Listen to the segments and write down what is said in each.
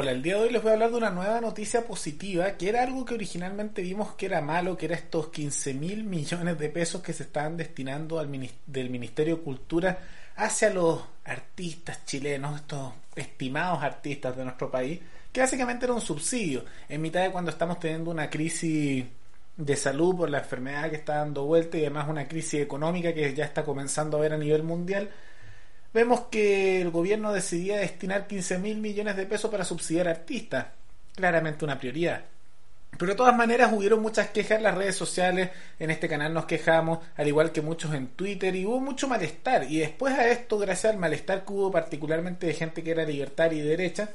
Hola, el día de hoy les voy a hablar de una nueva noticia positiva, que era algo que originalmente vimos que era malo, que era estos 15 mil millones de pesos que se estaban destinando al del Ministerio de Cultura hacia los artistas chilenos, estos estimados artistas de nuestro país, que básicamente era un subsidio, en mitad de cuando estamos teniendo una crisis de salud por la enfermedad que está dando vuelta y además una crisis económica que ya está comenzando a ver a nivel mundial vemos que el gobierno decidía destinar 15 mil millones de pesos para subsidiar artistas. Claramente una prioridad. Pero de todas maneras hubieron muchas quejas en las redes sociales, en este canal nos quejamos, al igual que muchos en Twitter, y hubo mucho malestar. Y después a esto, gracias al malestar que hubo particularmente de gente que era libertaria y derecha,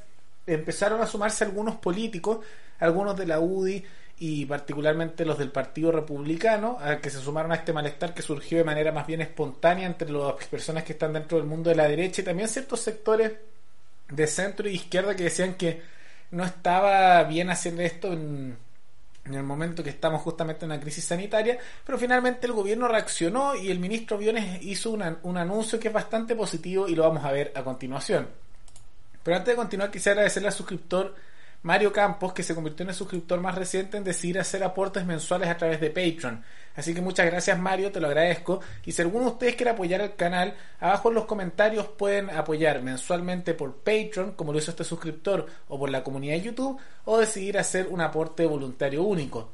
empezaron a sumarse algunos políticos, algunos de la UDI y particularmente los del Partido Republicano, a que se sumaron a este malestar que surgió de manera más bien espontánea entre las personas que están dentro del mundo de la derecha y también ciertos sectores de centro y izquierda que decían que no estaba bien hacer esto en, el momento que estamos justamente en una crisis sanitaria, pero finalmente el gobierno reaccionó y el ministro Biones hizo un anuncio que es bastante positivo y lo vamos a ver a continuación. Pero antes de continuar quisiera agradecerle al suscriptor Mario Campos, que se convirtió en el suscriptor más reciente en decidir hacer aportes mensuales a través de Patreon. Así que muchas gracias Mario, te lo agradezco. Y si alguno de ustedes quiere apoyar el canal, abajo en los comentarios pueden apoyar mensualmente por Patreon, como lo hizo este suscriptor, o por la comunidad de YouTube, o decidir hacer un aporte voluntario único.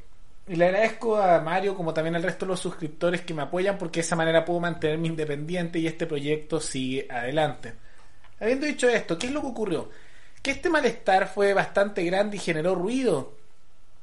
Y le agradezco a Mario como también al resto de los suscriptores que me apoyan porque de esa manera puedo mantenerme independiente y este proyecto sigue adelante. Habiendo dicho esto, ¿qué es lo que ocurrió? Que este malestar fue bastante grande y generó ruido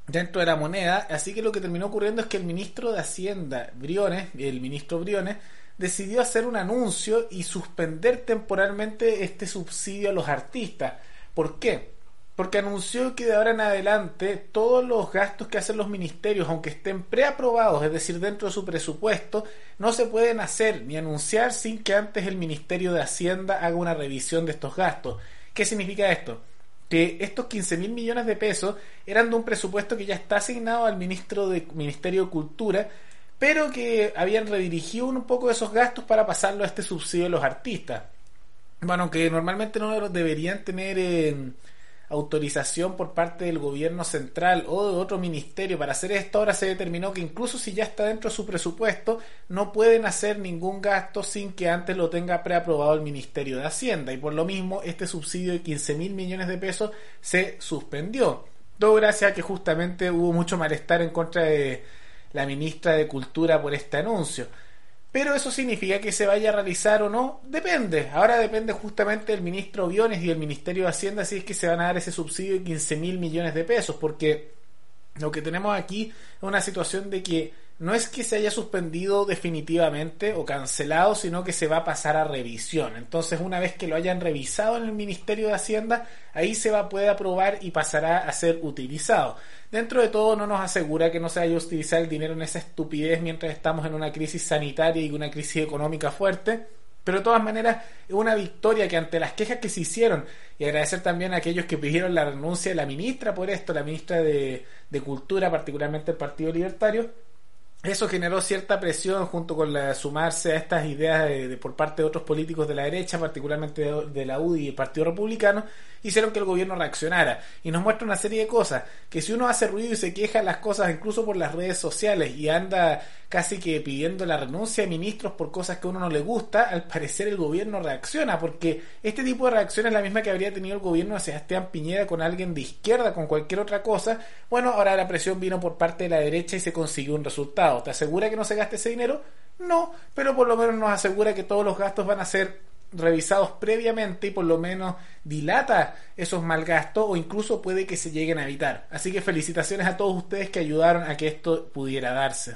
dentro de la moneda, así que lo que terminó ocurriendo es que el ministro de Hacienda, Briones, el ministro Briones, decidió hacer un anuncio y suspender temporalmente este subsidio a los artistas. ¿Por qué? Porque anunció que de ahora en adelante todos los gastos que hacen los ministerios, aunque estén preaprobados, es decir, dentro de su presupuesto, no se pueden hacer ni anunciar sin que antes el Ministerio de Hacienda haga una revisión de estos gastos. ¿Qué significa esto? Que estos 15 mil millones de pesos eran de un presupuesto que ya está asignado al ministro de, Ministerio de Cultura, pero que habían redirigido un poco esos gastos para pasarlo a este subsidio de los artistas. Bueno, que normalmente no deberían tener en autorización por parte del gobierno central o de otro ministerio para hacer esto, ahora se determinó que incluso si ya está dentro de su presupuesto, no pueden hacer ningún gasto sin que antes lo tenga preaprobado el Ministerio de Hacienda. Y por lo mismo, este subsidio de 15 mil millones de pesos se suspendió. Todo gracias a que justamente hubo mucho malestar en contra de la ministra de Cultura por este anuncio. Pero eso significa que se vaya a realizar o no, depende. Ahora depende justamente del ministro Biones y del Ministerio de Hacienda si es que se van a dar ese subsidio de 15 mil millones de pesos, porque lo que tenemos aquí es una situación de que no es que se haya suspendido definitivamente o cancelado, sino que se va a pasar a revisión. Entonces, una vez que lo hayan revisado en el Ministerio de Hacienda, ahí se va a poder aprobar y pasará a ser utilizado. Dentro de todo, no nos asegura que no se vaya a utilizar el dinero en esa estupidez mientras estamos en una crisis sanitaria y una crisis económica fuerte. Pero de todas maneras, es una victoria que ante las quejas que se hicieron, y agradecer también a aquellos que pidieron la renuncia de la ministra por esto, la ministra de, de Cultura, particularmente el Partido Libertario, eso generó cierta presión junto con la sumarse a estas ideas de, por parte de otros políticos de la derecha, particularmente de, la UDI y el Partido Republicano, hicieron que el gobierno reaccionara y nos muestra una serie de cosas, que si uno hace ruido y se queja las cosas incluso por las redes sociales y anda casi que pidiendo la renuncia de ministros por cosas que a uno no le gusta, al parecer el gobierno reacciona, porque este tipo de reacción es la misma que habría tenido el gobierno de Sebastián Piñera con alguien de izquierda, con cualquier otra cosa. Bueno, ahora la presión vino por parte de la derecha y se consiguió un resultado. ¿Te asegura que no se gaste ese dinero? No, pero por lo menos nos asegura que todos los gastos van a ser revisados previamente y por lo menos dilata esos malgastos o incluso puede que se lleguen a evitar. Así que felicitaciones a todos ustedes que ayudaron a que esto pudiera darse.